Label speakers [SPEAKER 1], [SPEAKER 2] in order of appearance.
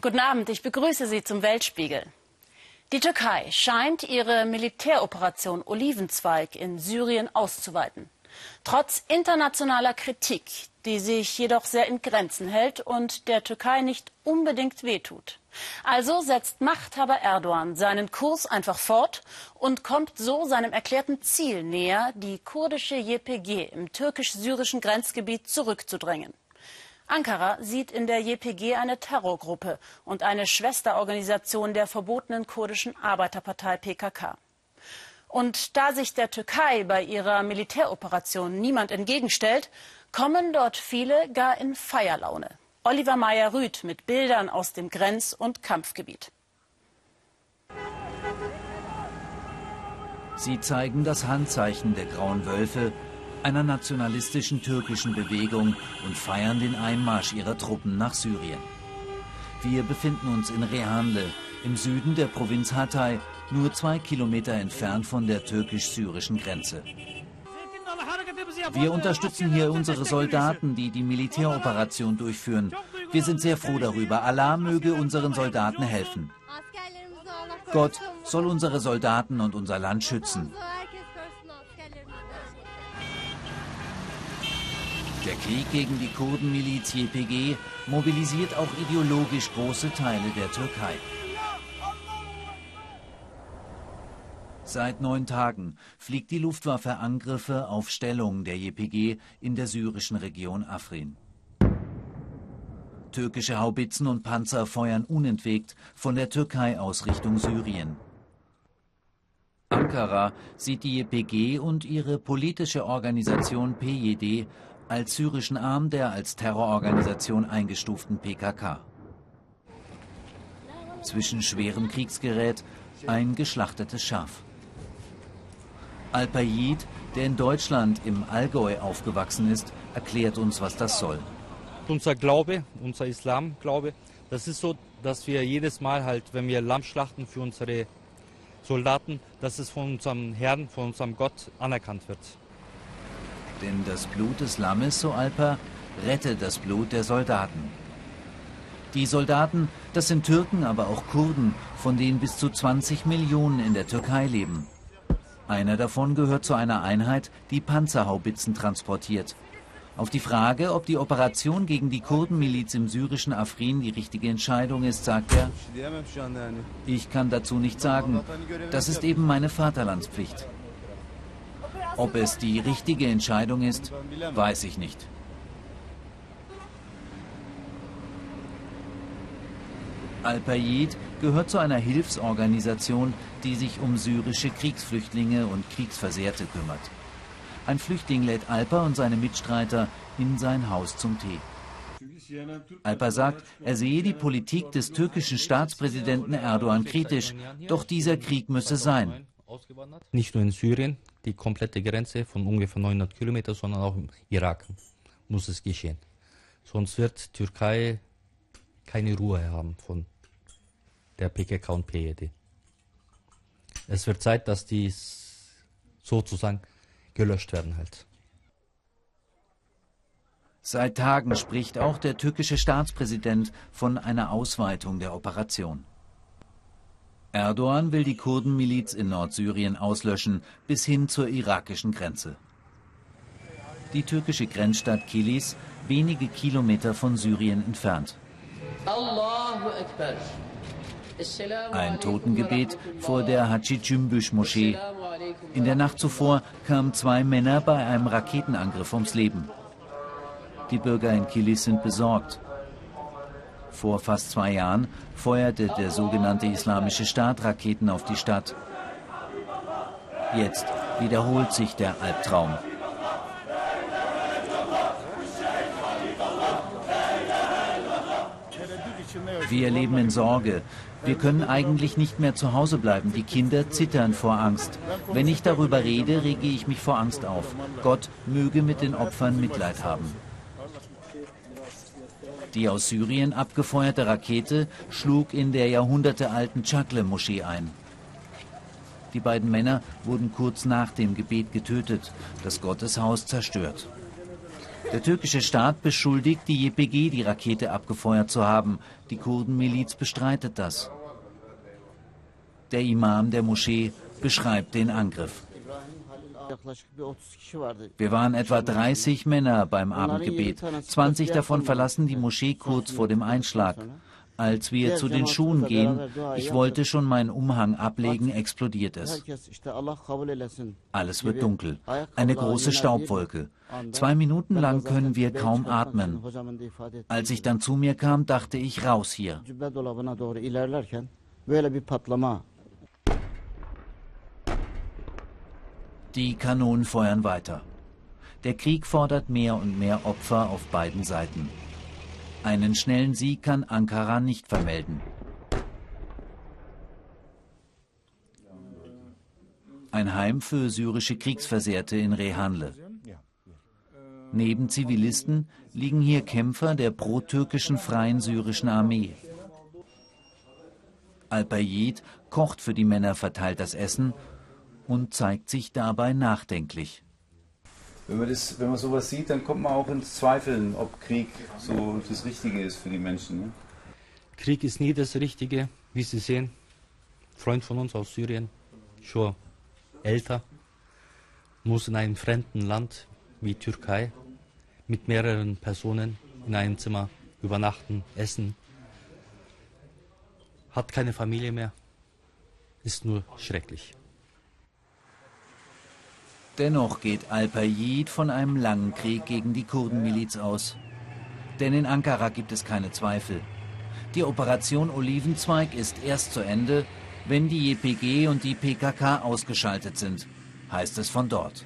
[SPEAKER 1] Guten Abend, ich begrüße Sie zum Weltspiegel. Die Türkei scheint ihre Militäroperation Olivenzweig in Syrien auszuweiten. Trotz internationaler Kritik, die sich jedoch sehr in Grenzen hält und der Türkei nicht unbedingt wehtut. Also setzt Machthaber Erdogan seinen Kurs einfach fort und kommt so seinem erklärten Ziel näher, die kurdische JPG im türkisch-syrischen Grenzgebiet zurückzudrängen. Ankara sieht in der JPG eine Terrorgruppe und eine Schwesterorganisation der verbotenen kurdischen Arbeiterpartei PKK. Und da sich der Türkei bei ihrer Militäroperation niemand entgegenstellt, kommen dort viele gar in Feierlaune. Oliver Meyer-Rüth mit Bildern aus dem Grenz- und Kampfgebiet.
[SPEAKER 2] Sie zeigen das Handzeichen der Grauen Wölfe, einer nationalistischen türkischen Bewegung und feiern den Einmarsch ihrer Truppen nach Syrien. Wir befinden uns in Rehanle, im Süden der Provinz Hatay, nur zwei Kilometer entfernt von der türkisch-syrischen Grenze. Wir unterstützen hier unsere Soldaten, die die Militäroperation durchführen. Wir sind sehr froh darüber. Allah möge unseren Soldaten helfen. Gott soll unsere Soldaten und unser Land schützen. Der Krieg gegen die Kurdenmiliz YPG mobilisiert auch ideologisch große Teile der Türkei. Seit neun Tagen fliegt die Luftwaffe Angriffe auf Stellungen der JPG in der syrischen Region Afrin. Türkische Haubitzen und Panzer feuern unentwegt von der Türkei aus Richtung Syrien. Ankara sieht die JPG und ihre politische Organisation PJD als syrischen Arm der als Terrororganisation eingestuften PKK. Zwischen schwerem Kriegsgerät ein geschlachtetes Schaf. Al-Payid, der in Deutschland im Allgäu aufgewachsen ist, erklärt uns, was das soll.
[SPEAKER 3] Unser Glaube, unser Islamglaube, das ist so, dass wir jedes Mal halt, wenn wir Lamm schlachten für unsere Soldaten, dass es von unserem Herrn, von unserem Gott anerkannt wird.
[SPEAKER 2] Denn das Blut des Lammes, so Alpa, rettet das Blut der Soldaten. Die Soldaten, das sind Türken, aber auch Kurden, von denen bis zu 20 Millionen in der Türkei leben. Einer davon gehört zu einer Einheit, die Panzerhaubitzen transportiert. Auf die Frage, ob die Operation gegen die Kurdenmiliz im syrischen Afrin die richtige Entscheidung ist, sagt er, ich kann dazu nicht sagen. Das ist eben meine Vaterlandspflicht. Ob es die richtige Entscheidung ist, weiß ich nicht. Al-Payid gehört zu einer Hilfsorganisation, die sich um syrische Kriegsflüchtlinge und Kriegsversehrte kümmert. Ein Flüchtling lädt Alpa und seine Mitstreiter in sein Haus zum Tee. Alpa sagt, er sehe die Politik des türkischen Staatspräsidenten Erdogan kritisch, doch dieser Krieg müsse sein.
[SPEAKER 3] Nicht nur in Syrien, die komplette Grenze von ungefähr 900 Kilometern, sondern auch im Irak muss es geschehen. Sonst wird Türkei keine Ruhe haben von der PKK und PED. Es wird Zeit, dass die sozusagen gelöscht werden halt.
[SPEAKER 2] Seit Tagen spricht auch der türkische Staatspräsident von einer Ausweitung der Operation. Erdogan will die Kurdenmiliz in Nordsyrien auslöschen, bis hin zur irakischen Grenze. Die türkische Grenzstadt Kilis, wenige Kilometer von Syrien entfernt. Ein Totengebet vor der Haji Cümbüş Moschee. In der Nacht zuvor kamen zwei Männer bei einem Raketenangriff ums Leben. Die Bürger in Kilis sind besorgt. Vor fast zwei Jahren feuerte der sogenannte Islamische Staat Raketen auf die Stadt. Jetzt wiederholt sich der Albtraum. Wir leben in Sorge. Wir können eigentlich nicht mehr zu Hause bleiben. Die Kinder zittern vor Angst. Wenn ich darüber rede, rege ich mich vor Angst auf. Gott möge mit den Opfern Mitleid haben. Die aus Syrien abgefeuerte Rakete schlug in der jahrhundertealten Chakle-Moschee ein. Die beiden Männer wurden kurz nach dem Gebet getötet, das Gotteshaus zerstört. Der türkische Staat beschuldigt die YPG, die Rakete abgefeuert zu haben. Die Kurdenmiliz bestreitet das. Der Imam der Moschee beschreibt den Angriff. Wir waren etwa 30 Männer beim Abendgebet. 20 davon verlassen die Moschee kurz vor dem Einschlag. Als wir zu den Schuhen gehen, ich wollte schon meinen Umhang ablegen, explodiert es. Alles wird dunkel. Eine große Staubwolke. Zwei Minuten lang können wir kaum atmen. Als ich dann zu mir kam, dachte ich, raus hier. Die Kanonen feuern weiter. Der Krieg fordert mehr und mehr Opfer auf beiden Seiten. Einen schnellen Sieg kann Ankara nicht vermelden. Ein Heim für syrische Kriegsversehrte in Rehanle. Neben Zivilisten liegen hier Kämpfer der pro-türkischen Freien Syrischen Armee. Al-Bayid kocht für die Männer, verteilt das Essen und zeigt sich dabei nachdenklich.
[SPEAKER 4] Wenn man, das, wenn man sowas sieht, dann kommt man auch ins Zweifeln, ob Krieg so das Richtige ist für die Menschen. Ne?
[SPEAKER 3] Krieg ist nie das Richtige, wie Sie sehen. Freund von uns aus Syrien, schon älter, muss in einem fremden Land wie Türkei mit mehreren Personen in einem Zimmer übernachten, essen, hat keine Familie mehr, ist nur schrecklich.
[SPEAKER 2] Dennoch geht Al-Payid von einem langen Krieg gegen die Kurdenmiliz aus. Denn in Ankara gibt es keine Zweifel. Die Operation Olivenzweig ist erst zu Ende, wenn die JPG und die PKK ausgeschaltet sind, heißt es von dort.